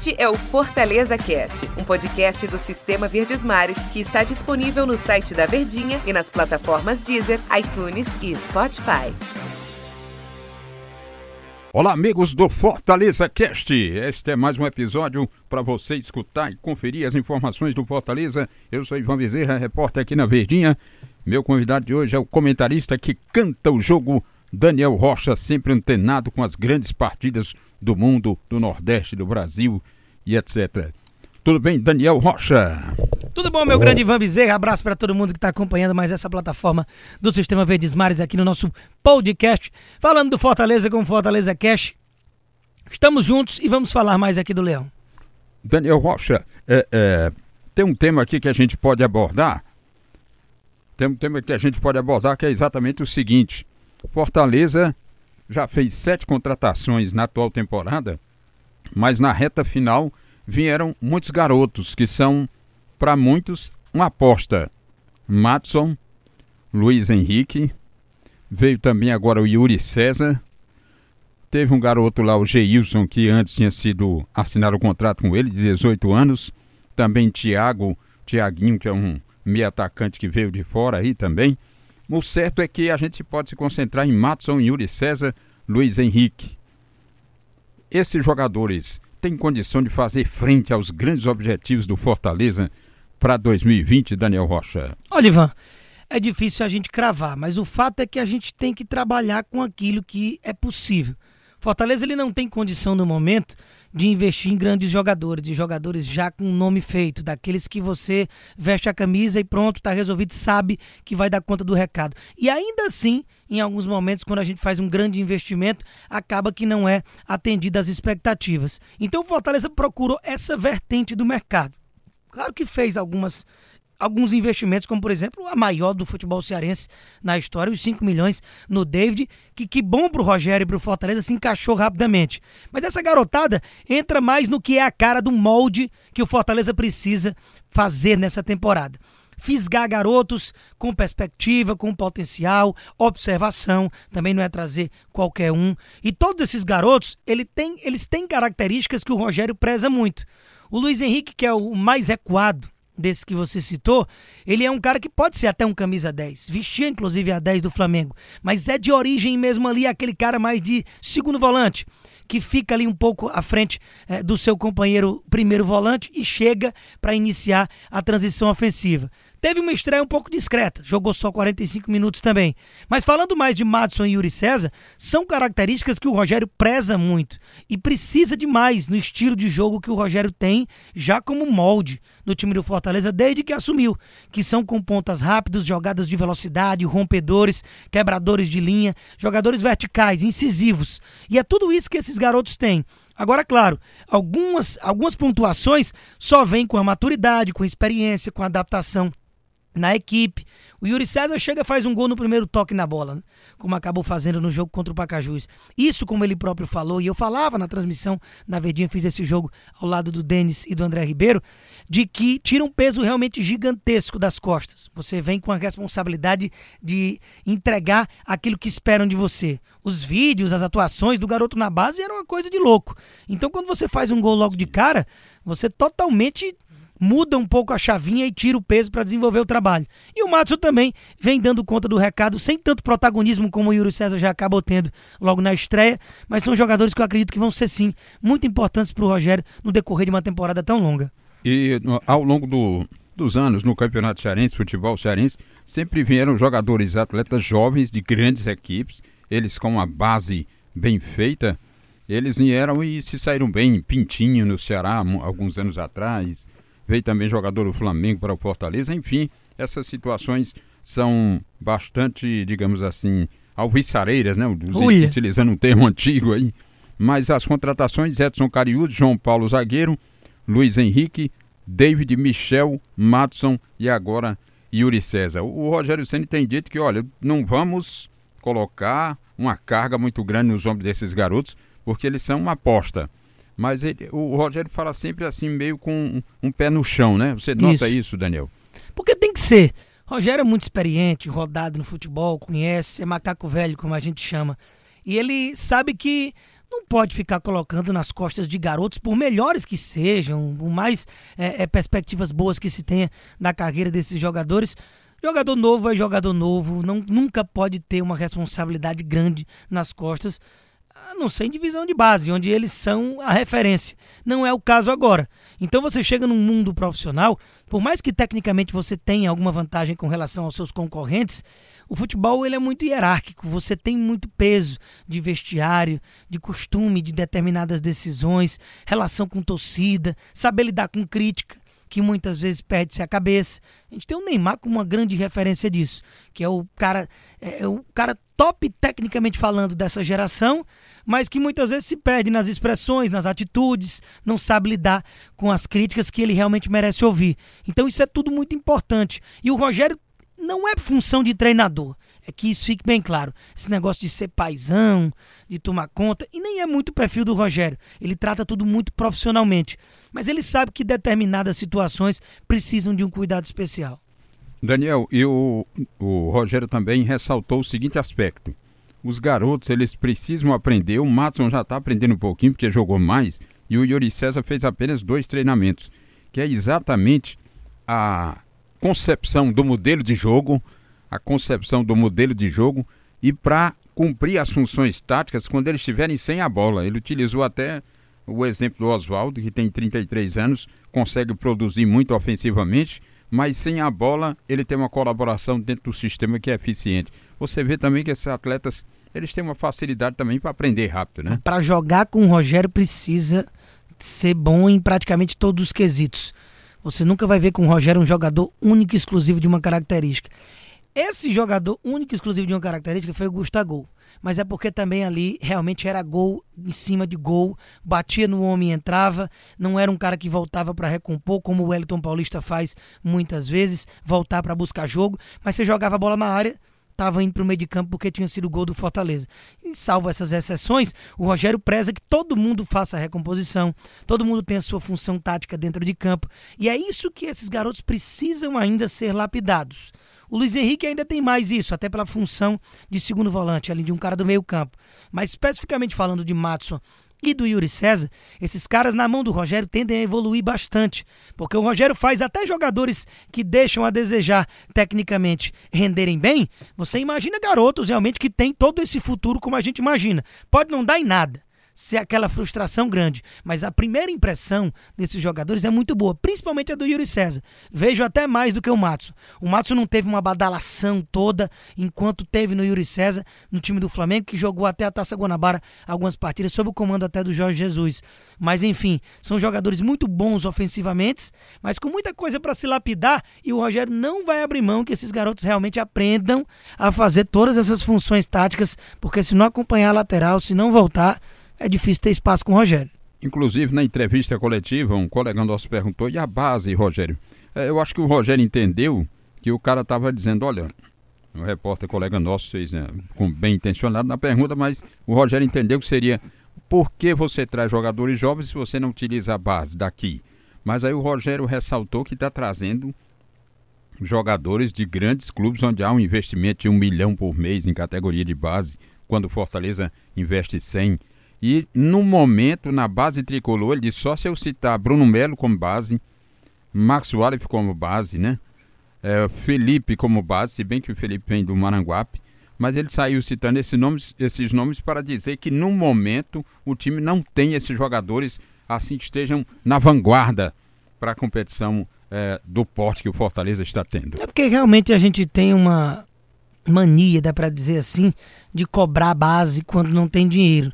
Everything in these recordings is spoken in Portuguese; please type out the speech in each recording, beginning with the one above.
Este é o Fortaleza Cast, um podcast do Sistema Verdes Mares que está disponível no site da Verdinha e nas plataformas Deezer, iTunes e Spotify. Olá, amigos do Fortaleza Cast. Este é mais um episódio para você escutar e conferir as informações do Fortaleza. Eu sou Ivan Bezerra, repórter aqui na Verdinha. Meu convidado de hoje é o comentarista que canta o jogo, Daniel Rocha, sempre antenado com as grandes partidas do mundo, do Nordeste, do Brasil e etc. Tudo bem, Daniel Rocha? Tudo bom, meu grande Ivan Bezerra? Abraço para todo mundo que está acompanhando mais essa plataforma do Sistema Verdes Mares aqui no nosso podcast, falando do Fortaleza com Fortaleza Cash. Estamos juntos e vamos falar mais aqui do Leão. Daniel Rocha, é, é, tem um tema aqui que a gente pode abordar. Tem um tema que a gente pode abordar que é exatamente o seguinte: Fortaleza já fez sete contratações na atual temporada, mas na reta final vieram muitos garotos que são, para muitos, uma aposta. Matson, Luiz Henrique, veio também agora o Yuri César. Teve um garoto lá, o Geilson, que antes tinha sido assinar o contrato com ele, de 18 anos. Também Thiago, Tiaguinho, que é um meio atacante que veio de fora aí também. O certo é que a gente pode se concentrar em Matson, Yuri César, Luiz Henrique. Esses jogadores têm condição de fazer frente aos grandes objetivos do Fortaleza para 2020, Daniel Rocha? Olha, Ivan, é difícil a gente cravar, mas o fato é que a gente tem que trabalhar com aquilo que é possível. Fortaleza ele não tem condição no momento de investir em grandes jogadores, de jogadores já com nome feito, daqueles que você veste a camisa e pronto, está resolvido, sabe que vai dar conta do recado. E ainda assim, em alguns momentos, quando a gente faz um grande investimento, acaba que não é atendida às expectativas. Então o Fortaleza procurou essa vertente do mercado. Claro que fez algumas alguns investimentos, como por exemplo a maior do futebol cearense na história, os 5 milhões no David, que, que bom pro Rogério e pro Fortaleza se encaixou rapidamente. Mas essa garotada entra mais no que é a cara do molde que o Fortaleza precisa fazer nessa temporada. Fisgar garotos com perspectiva, com potencial, observação, também não é trazer qualquer um. E todos esses garotos, ele tem, eles têm características que o Rogério preza muito. O Luiz Henrique, que é o mais recuado, desse que você citou, ele é um cara que pode ser até um camisa 10. Vestia inclusive a 10 do Flamengo, mas é de origem mesmo ali aquele cara mais de segundo volante, que fica ali um pouco à frente é, do seu companheiro primeiro volante e chega para iniciar a transição ofensiva. Teve uma estreia um pouco discreta, jogou só 45 minutos também. Mas falando mais de Madison e Yuri César, são características que o Rogério preza muito e precisa demais no estilo de jogo que o Rogério tem já como molde no time do Fortaleza desde que assumiu, que são com pontas rápidos, jogadas de velocidade, rompedores, quebradores de linha, jogadores verticais, incisivos. E é tudo isso que esses garotos têm. Agora, claro, algumas, algumas pontuações só vêm com a maturidade, com a experiência, com a adaptação na equipe. O Yuri César chega faz um gol no primeiro toque na bola, né? como acabou fazendo no jogo contra o Pacajus. Isso, como ele próprio falou, e eu falava na transmissão, na Verdinha, fiz esse jogo ao lado do Denis e do André Ribeiro, de que tira um peso realmente gigantesco das costas. Você vem com a responsabilidade de entregar aquilo que esperam de você. Os vídeos, as atuações do garoto na base eram uma coisa de louco. Então, quando você faz um gol logo de cara, você totalmente muda um pouco a chavinha e tira o peso para desenvolver o trabalho. E o Matson também vem dando conta do recado, sem tanto protagonismo como o Yuri César já acabou tendo logo na estreia, mas são jogadores que eu acredito que vão ser sim muito importantes para o Rogério no decorrer de uma temporada tão longa. E ao longo do, dos anos no Campeonato Cearense, futebol cearense, sempre vieram jogadores, atletas jovens de grandes equipes, eles com uma base bem feita, eles vieram e se saíram bem. Pintinho no Ceará, alguns anos atrás, veio também jogador do Flamengo para o Fortaleza, enfim, essas situações são bastante, digamos assim, alviçareiras, né? Utilizando um termo antigo aí. Mas as contratações, Edson Cariúdo, João Paulo Zagueiro, Luiz Henrique, David Michel, Matson e agora Yuri César. O Rogério Senna tem dito que, olha, não vamos colocar uma carga muito grande nos ombros desses garotos, porque eles são uma aposta. Mas ele, o Rogério fala sempre assim, meio com um, um pé no chão, né? Você nota isso. isso, Daniel? Porque tem que ser. Rogério é muito experiente, rodado no futebol, conhece, é macaco velho, como a gente chama. E ele sabe que não pode ficar colocando nas costas de garotos, por melhores que sejam, por mais é, é, perspectivas boas que se tenha na carreira desses jogadores. Jogador novo é jogador novo, não, nunca pode ter uma responsabilidade grande nas costas, a não ser em divisão de base, onde eles são a referência. Não é o caso agora. Então você chega num mundo profissional, por mais que tecnicamente você tenha alguma vantagem com relação aos seus concorrentes, o futebol ele é muito hierárquico, você tem muito peso de vestiário, de costume, de determinadas decisões, relação com torcida, saber lidar com crítica, que muitas vezes perde-se a cabeça. A gente tem o Neymar como uma grande referência disso, que é o cara, é, é o cara top tecnicamente falando dessa geração, mas que muitas vezes se perde nas expressões, nas atitudes, não sabe lidar com as críticas que ele realmente merece ouvir. Então isso é tudo muito importante. E o Rogério não é função de treinador. É que isso fique bem claro. Esse negócio de ser paisão, de tomar conta, e nem é muito o perfil do Rogério. Ele trata tudo muito profissionalmente. Mas ele sabe que determinadas situações precisam de um cuidado especial. Daniel, e o, o Rogério também ressaltou o seguinte aspecto. Os garotos, eles precisam aprender. O Matson já está aprendendo um pouquinho, porque jogou mais. E o Yuri César fez apenas dois treinamentos. Que é exatamente a concepção do modelo de jogo, a concepção do modelo de jogo e para cumprir as funções táticas quando eles estiverem sem a bola. Ele utilizou até o exemplo do Oswaldo, que tem 33 anos, consegue produzir muito ofensivamente, mas sem a bola ele tem uma colaboração dentro do sistema que é eficiente. Você vê também que esses atletas, eles têm uma facilidade também para aprender rápido, né? Para jogar com o Rogério precisa ser bom em praticamente todos os quesitos. Você nunca vai ver com o Rogério um jogador único e exclusivo de uma característica. Esse jogador único e exclusivo de uma característica foi o Gustavo. Mas é porque também ali realmente era gol em cima de gol, batia no homem e entrava. Não era um cara que voltava para recompor, como o Wellington Paulista faz muitas vezes, voltar para buscar jogo. Mas você jogava a bola na área, estava indo para o meio de campo porque tinha sido gol do Fortaleza. E salvo essas exceções, o Rogério preza que todo mundo faça a recomposição, todo mundo tenha a sua função tática dentro de campo. E é isso que esses garotos precisam ainda ser lapidados. O Luiz Henrique ainda tem mais isso, até pela função de segundo volante, ali de um cara do meio campo. Mas especificamente falando de Matson e do Yuri César, esses caras na mão do Rogério tendem a evoluir bastante, porque o Rogério faz até jogadores que deixam a desejar tecnicamente renderem bem. Você imagina garotos realmente que têm todo esse futuro como a gente imagina. Pode não dar em nada, ser aquela frustração grande. Mas a primeira impressão desses jogadores é muito boa, principalmente a do Yuri César. Vejo até mais do que o Matsu. O Matsu não teve uma badalação toda enquanto teve no Yuri César, no time do Flamengo, que jogou até a Taça Guanabara algumas partidas, sob o comando até do Jorge Jesus. Mas enfim, são jogadores muito bons ofensivamente, mas com muita coisa para se lapidar e o Rogério não vai abrir mão que esses garotos realmente aprendam a fazer todas essas funções táticas, porque se não acompanhar a lateral, se não voltar, é difícil ter espaço com o Rogério. Inclusive, na entrevista coletiva, um colega nosso perguntou: e a base, Rogério? É, eu acho que o Rogério entendeu que o cara estava dizendo: olha, o repórter colega nosso fez né, com bem intencionado na pergunta, mas o Rogério entendeu que seria por que você traz jogadores jovens se você não utiliza a base daqui? Mas aí o Rogério ressaltou que está trazendo jogadores de grandes clubes onde há um investimento de um milhão por mês em categoria de base, quando o Fortaleza investe 100 e no momento, na base tricolor, ele disse só se eu citar Bruno Melo como base, Max Wallace como base, né? É, Felipe como base, se bem que o Felipe vem do Maranguape, mas ele saiu citando esses nomes, esses nomes para dizer que no momento o time não tem esses jogadores assim que estejam na vanguarda para a competição é, do porte que o Fortaleza está tendo. É porque realmente a gente tem uma mania, dá para dizer assim, de cobrar base quando não tem dinheiro.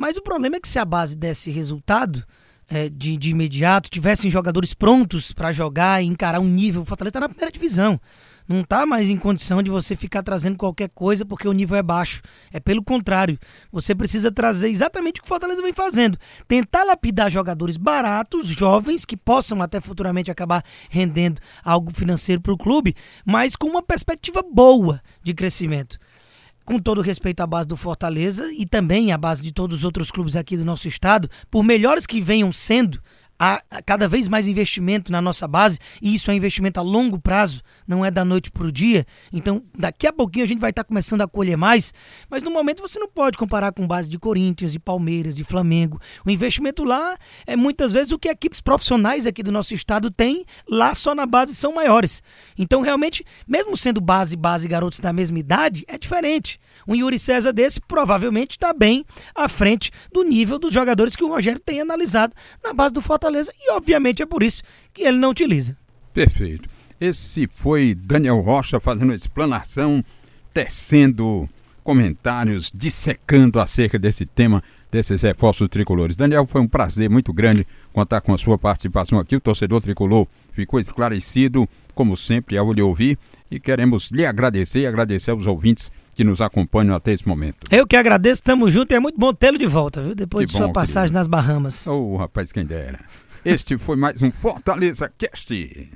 Mas o problema é que se a base desse resultado é, de, de imediato, tivessem jogadores prontos para jogar e encarar um nível, o Fortaleza está na primeira divisão. Não está mais em condição de você ficar trazendo qualquer coisa porque o nível é baixo. É pelo contrário. Você precisa trazer exatamente o que o Fortaleza vem fazendo. Tentar lapidar jogadores baratos, jovens, que possam até futuramente acabar rendendo algo financeiro para o clube, mas com uma perspectiva boa de crescimento com todo respeito à base do Fortaleza e também à base de todos os outros clubes aqui do nosso estado, por melhores que venham sendo, há cada vez mais investimento na nossa base, e isso é investimento a longo prazo, não é da noite para o dia. Então, daqui a pouquinho a gente vai estar tá começando a colher mais, mas no momento você não pode comparar com base de Corinthians, de Palmeiras, de Flamengo. O investimento lá é muitas vezes o que equipes profissionais aqui do nosso estado têm, lá só na base são maiores. Então, realmente, mesmo sendo base, base garotos da mesma idade, é diferente. Um Yuri César desse provavelmente está bem à frente do nível dos jogadores que o Rogério tem analisado na base do Fortaleza e, obviamente, é por isso que ele não utiliza. Perfeito. Esse foi Daniel Rocha fazendo explanação, tecendo comentários, dissecando acerca desse tema desses reforços tricolores. Daniel, foi um prazer muito grande contar com a sua participação aqui. O torcedor tricolor ficou esclarecido, como sempre, ao lhe ouvir, e queremos lhe agradecer e agradecer aos ouvintes que nos acompanham até esse momento. Eu que agradeço, estamos juntos e é muito bom tê-lo de volta, viu? Depois que de bom, sua passagem querido. nas Bahamas. Ô, oh, rapaz, quem dera. Este foi mais um Fortaleza Cast.